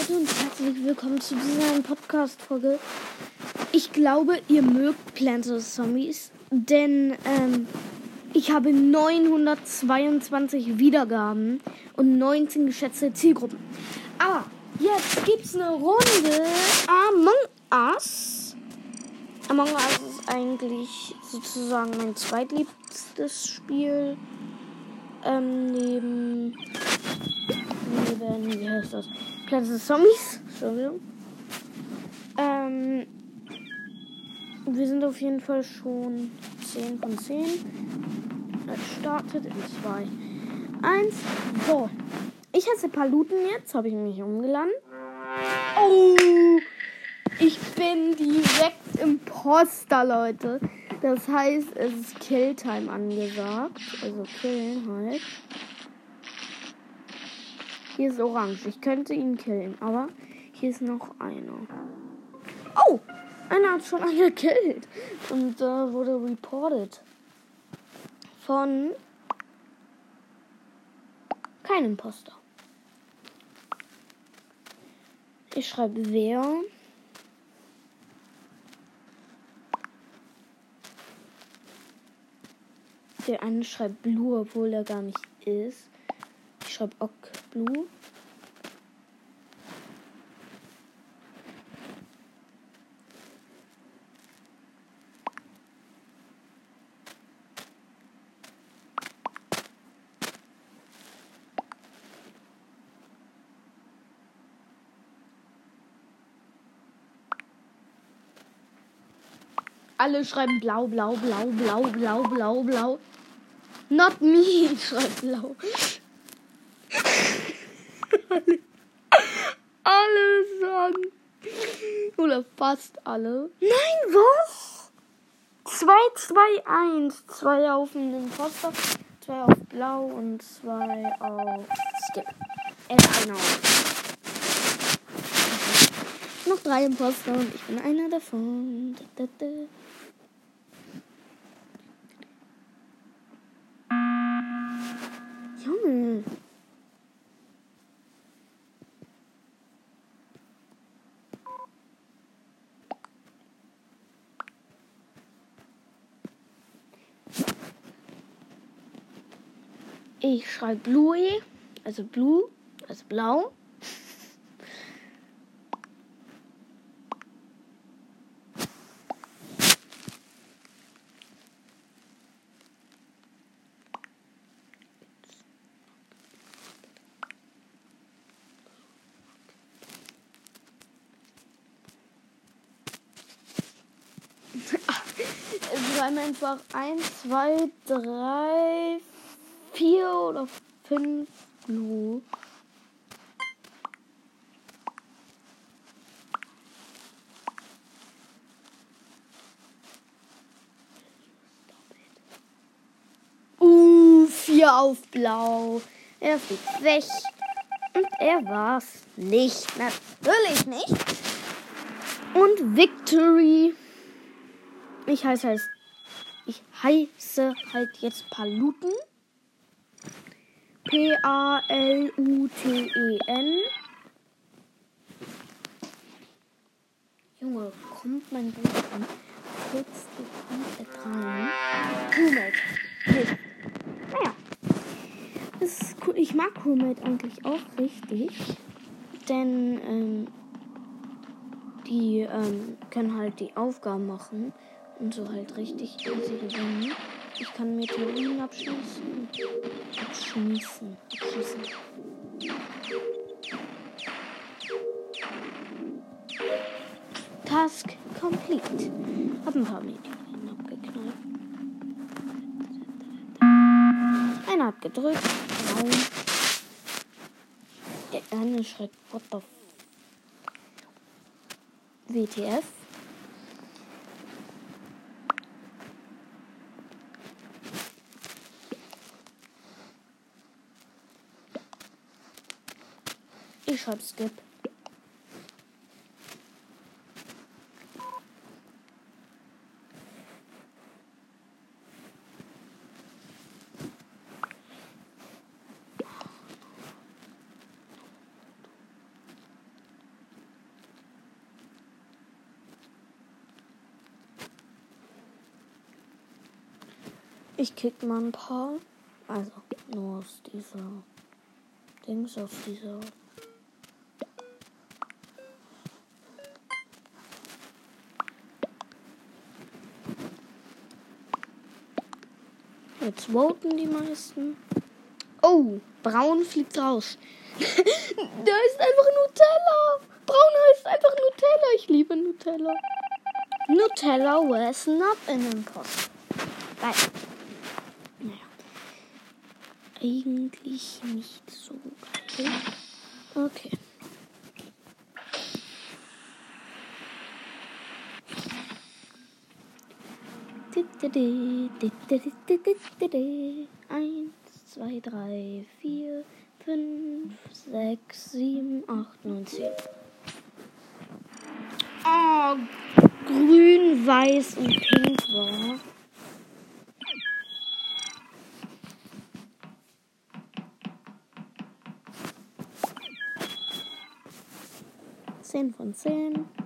Leute und herzlich willkommen zu dieser Podcast-Folge. Ich glaube, ihr mögt Plants vs. Zombies, denn ähm, ich habe 922 Wiedergaben und 19 geschätzte Zielgruppen. Aber jetzt gibt's eine Runde Among Us. Among Us ist eigentlich sozusagen mein zweitliebstes Spiel. Ähm, neben. Neben. Wie heißt das? Plants vs. Zombies. Entschuldigung. Ähm. Wir sind auf jeden Fall schon 10 von 10. Es startet in 2, 1. So. Ich heiße Paluten jetzt. Habe ich mich umgeladen. Oh! Ich bin direkt Imposter, Leute. Das heißt, es ist Killtime angesagt. Also killen halt. Hier ist orange. Ich könnte ihn killen, aber hier ist noch einer. Oh! Einer hat schon einen gekillt. Und äh, wurde reported. Von kein Imposter. Ich schreibe wer. Der eine schreibt Blue, obwohl er gar nicht ist. Ich schreibe Ok Blue. Alle schreiben blau, blau, blau, blau, blau, blau, blau. Not me, ich schreibe blau. alle, alle sagen. Oder fast alle. Nein, was? 2, 2, 1. 2 auf den Imposter, 2 auf blau und 2 auf Skip. Äh, auf. Noch drei Imposter und ich bin einer davon. Da, da, da. Junge. Ich schreibe Blue, also Blue, also blau. Es waren einfach 1, 2, 3, 4 oder 5 Blue. Uh, 4 auf Blau. Er fliegt weg. Und er war's nicht. Natürlich nicht. Und Victory. Ich heiße halt, ich heiße halt jetzt Paluten. P-A-L-U-T-E-N. Junge, kommt mein Bruder an? Kurz komplett rein. Crewmate. Nicht. Naja. Das ist cool. Ich mag Crewmate eigentlich auch richtig. Denn, ähm, die ähm, können halt die Aufgaben machen und so halt richtig easy gewinnen. Ich kann Meteoriten abschießen. Abschießen. Abschießen. Task complete. Hab ein paar Meteoriten abgeknallt. Einer hat gedrückt. Nein. Der eine schreibt, what the WTF. One-Shots. Ich kick mal ein paar. Also nur aus dieser Dings auf dieser Jetzt voten die meisten. Oh, Braun fliegt raus. da ist einfach Nutella. Braun heißt einfach Nutella. Ich liebe Nutella. Nutella was not an imposter. Geil. Naja. Eigentlich nicht so geil. Okay. Eins, zwei, drei, vier, fünf, sechs, sieben, acht, neun, zehn. Oh, grün, weiß und pink war. Zehn von zehn.